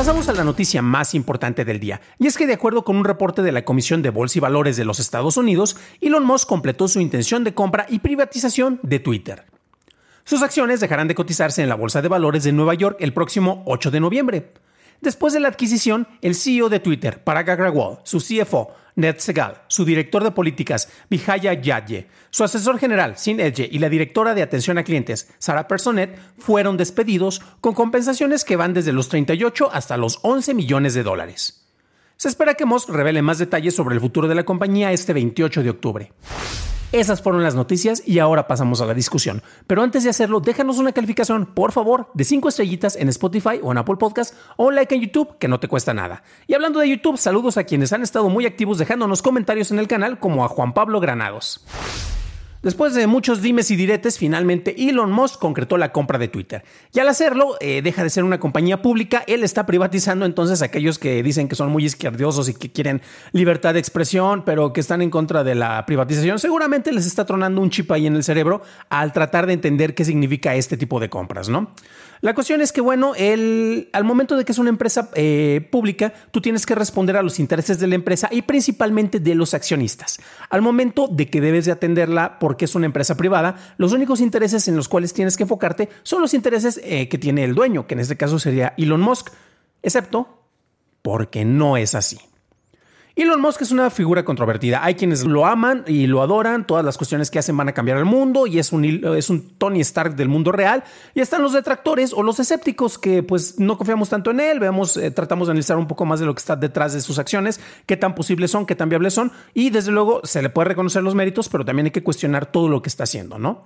Pasamos a la noticia más importante del día, y es que de acuerdo con un reporte de la Comisión de Bolsa y Valores de los Estados Unidos, Elon Musk completó su intención de compra y privatización de Twitter. Sus acciones dejarán de cotizarse en la Bolsa de Valores de Nueva York el próximo 8 de noviembre. Después de la adquisición, el CEO de Twitter, Parag Agrawal, su CFO, Ned Segal, su director de políticas, Vijaya Yadye, su asesor general, Sin Edge, y la directora de atención a clientes, Sarah Personet, fueron despedidos con compensaciones que van desde los 38 hasta los 11 millones de dólares. Se espera que Musk revele más detalles sobre el futuro de la compañía este 28 de octubre. Esas fueron las noticias y ahora pasamos a la discusión. Pero antes de hacerlo, déjanos una calificación, por favor, de 5 estrellitas en Spotify o en Apple Podcast o un like en YouTube, que no te cuesta nada. Y hablando de YouTube, saludos a quienes han estado muy activos dejándonos comentarios en el canal, como a Juan Pablo Granados. Después de muchos dimes y diretes, finalmente Elon Musk concretó la compra de Twitter. Y al hacerlo, eh, deja de ser una compañía pública, él está privatizando entonces a aquellos que dicen que son muy izquierdosos y que quieren libertad de expresión, pero que están en contra de la privatización, seguramente les está tronando un chip ahí en el cerebro al tratar de entender qué significa este tipo de compras, ¿no? La cuestión es que, bueno, el, al momento de que es una empresa eh, pública, tú tienes que responder a los intereses de la empresa y principalmente de los accionistas. Al momento de que debes de atenderla porque es una empresa privada, los únicos intereses en los cuales tienes que enfocarte son los intereses eh, que tiene el dueño, que en este caso sería Elon Musk, excepto porque no es así. Elon Musk es una figura controvertida. Hay quienes lo aman y lo adoran. Todas las cuestiones que hacen van a cambiar el mundo y es un, es un Tony Stark del mundo real. Y están los detractores o los escépticos que pues no confiamos tanto en él. Veamos, eh, tratamos de analizar un poco más de lo que está detrás de sus acciones, qué tan posibles son, qué tan viables son. Y desde luego se le puede reconocer los méritos, pero también hay que cuestionar todo lo que está haciendo, ¿no?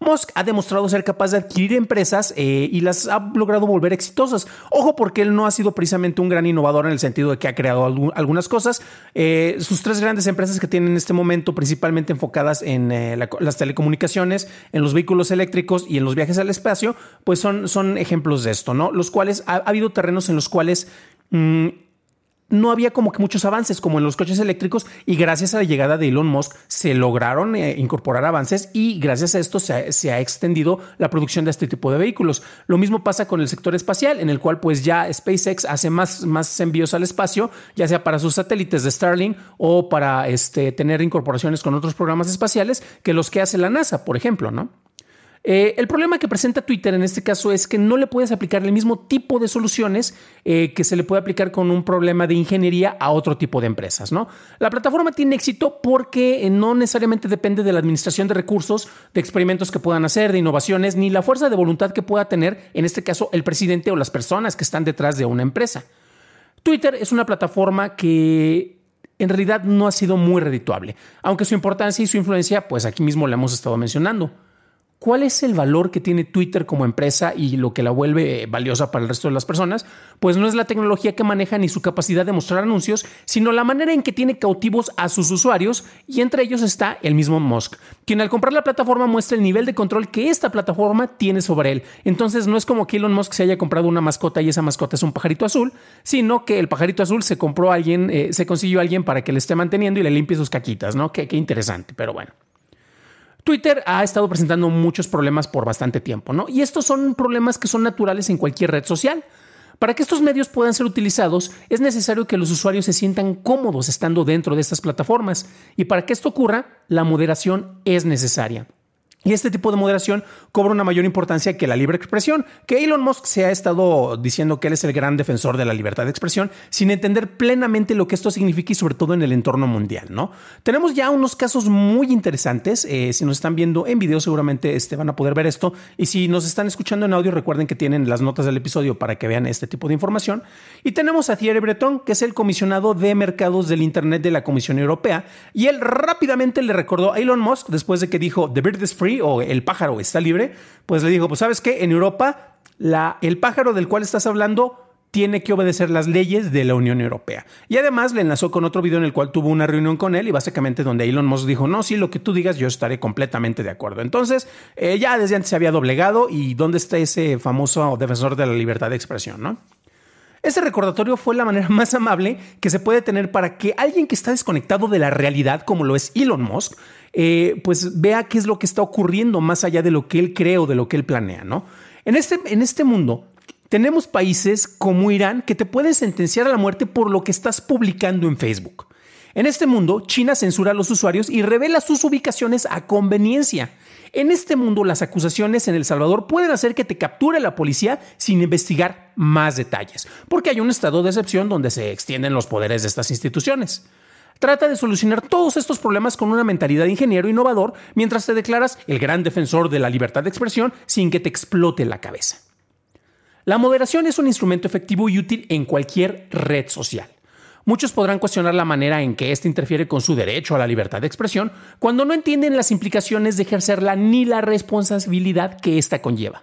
Musk ha demostrado ser capaz de adquirir empresas eh, y las ha logrado volver exitosas. Ojo porque él no ha sido precisamente un gran innovador en el sentido de que ha creado algunas cosas. Eh, sus tres grandes empresas que tienen en este momento, principalmente enfocadas en eh, las telecomunicaciones, en los vehículos eléctricos y en los viajes al espacio, pues son, son ejemplos de esto, ¿no? Los cuales ha, habido terrenos en los cuales... Mm, no había como que muchos avances como en los coches eléctricos y gracias a la llegada de Elon Musk se lograron eh, incorporar avances y gracias a esto se ha, extendido la producción de este tipo de vehículos. Lo mismo pasa con el sector espacial en el cual pues ya SpaceX hace más, más envíos al espacio, ya sea para sus satélites de Starlink o para este, tener incorporaciones con otros programas espaciales que los que hace la NASA, por ejemplo, ¿no? Eh, el problema que presenta Twitter en este caso es que no le puedes aplicar el mismo tipo de soluciones eh, que se le puede aplicar con un problema de ingeniería a otro tipo de empresas. ¿no? La plataforma tiene éxito porque eh, no necesariamente depende de la administración de recursos, de experimentos que puedan hacer, de innovaciones, ni la fuerza de voluntad que pueda tener, en este caso, el presidente o las personas que están detrás de una empresa. Twitter es una plataforma que en realidad no ha sido muy redituable, aunque su importancia y su influencia, pues aquí mismo la hemos estado mencionando. ¿Cuál es el valor que tiene Twitter como empresa y lo que la vuelve valiosa para el resto de las personas? Pues no es la tecnología que maneja ni su capacidad de mostrar anuncios, sino la manera en que tiene cautivos a sus usuarios y entre ellos está el mismo Musk, quien al comprar la plataforma muestra el nivel de control que esta plataforma tiene sobre él. Entonces no es como que Elon Musk se haya comprado una mascota y esa mascota es un pajarito azul, sino que el pajarito azul se compró a alguien, eh, se consiguió a alguien para que le esté manteniendo y le limpie sus caquitas, ¿no? qué interesante, pero bueno. Twitter ha estado presentando muchos problemas por bastante tiempo, ¿no? Y estos son problemas que son naturales en cualquier red social. Para que estos medios puedan ser utilizados, es necesario que los usuarios se sientan cómodos estando dentro de estas plataformas. Y para que esto ocurra, la moderación es necesaria. Y este tipo de moderación cobra una mayor importancia que la libre expresión, que Elon Musk se ha estado diciendo que él es el gran defensor de la libertad de expresión, sin entender plenamente lo que esto significa y sobre todo en el entorno mundial, ¿no? Tenemos ya unos casos muy interesantes, eh, si nos están viendo en video seguramente este, van a poder ver esto, y si nos están escuchando en audio recuerden que tienen las notas del episodio para que vean este tipo de información. Y tenemos a Thierry Breton, que es el comisionado de mercados del Internet de la Comisión Europea, y él rápidamente le recordó a Elon Musk después de que dijo The Bird is Free, o el pájaro está libre, pues le dijo, pues sabes qué, en Europa la, el pájaro del cual estás hablando tiene que obedecer las leyes de la Unión Europea. Y además le enlazó con otro video en el cual tuvo una reunión con él y básicamente donde Elon Musk dijo, no, sí, lo que tú digas yo estaré completamente de acuerdo. Entonces, eh, ya desde antes se había doblegado y dónde está ese famoso defensor de la libertad de expresión, ¿no? Ese recordatorio fue la manera más amable que se puede tener para que alguien que está desconectado de la realidad, como lo es Elon Musk, eh, pues vea qué es lo que está ocurriendo más allá de lo que él cree o de lo que él planea, ¿no? En este, en este mundo tenemos países como Irán que te pueden sentenciar a la muerte por lo que estás publicando en Facebook. En este mundo, China censura a los usuarios y revela sus ubicaciones a conveniencia. En este mundo, las acusaciones en El Salvador pueden hacer que te capture la policía sin investigar más detalles, porque hay un estado de excepción donde se extienden los poderes de estas instituciones. Trata de solucionar todos estos problemas con una mentalidad de ingeniero innovador mientras te declaras el gran defensor de la libertad de expresión sin que te explote la cabeza. La moderación es un instrumento efectivo y útil en cualquier red social. Muchos podrán cuestionar la manera en que éste interfiere con su derecho a la libertad de expresión cuando no entienden las implicaciones de ejercerla ni la responsabilidad que ésta conlleva.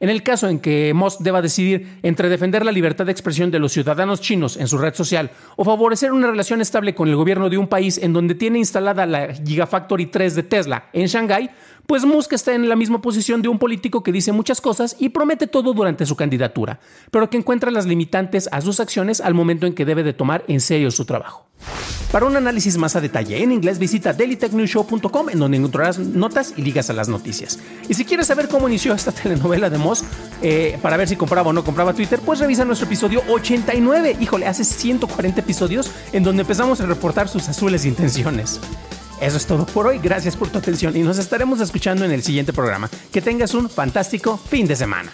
En el caso en que Musk deba decidir entre defender la libertad de expresión de los ciudadanos chinos en su red social o favorecer una relación estable con el gobierno de un país en donde tiene instalada la Gigafactory 3 de Tesla en Shanghái, pues Musk está en la misma posición de un político que dice muchas cosas y promete todo durante su candidatura, pero que encuentra las limitantes a sus acciones al momento en que debe de tomar en serio su trabajo. Para un análisis más a detalle en inglés, visita dailytechnewshow.com en donde encontrarás notas y ligas a las noticias. Y si quieres saber cómo inició esta telenovela de Eh, para ver si compraba o no compraba Twitter, pues revisa nuestro episodio 89. Híjole, hace 140 episodios en donde empezamos a reportar sus azules intenciones. Eso es todo por hoy, gracias por tu atención y nos estaremos escuchando en el siguiente programa. Que tengas un fantástico fin de semana.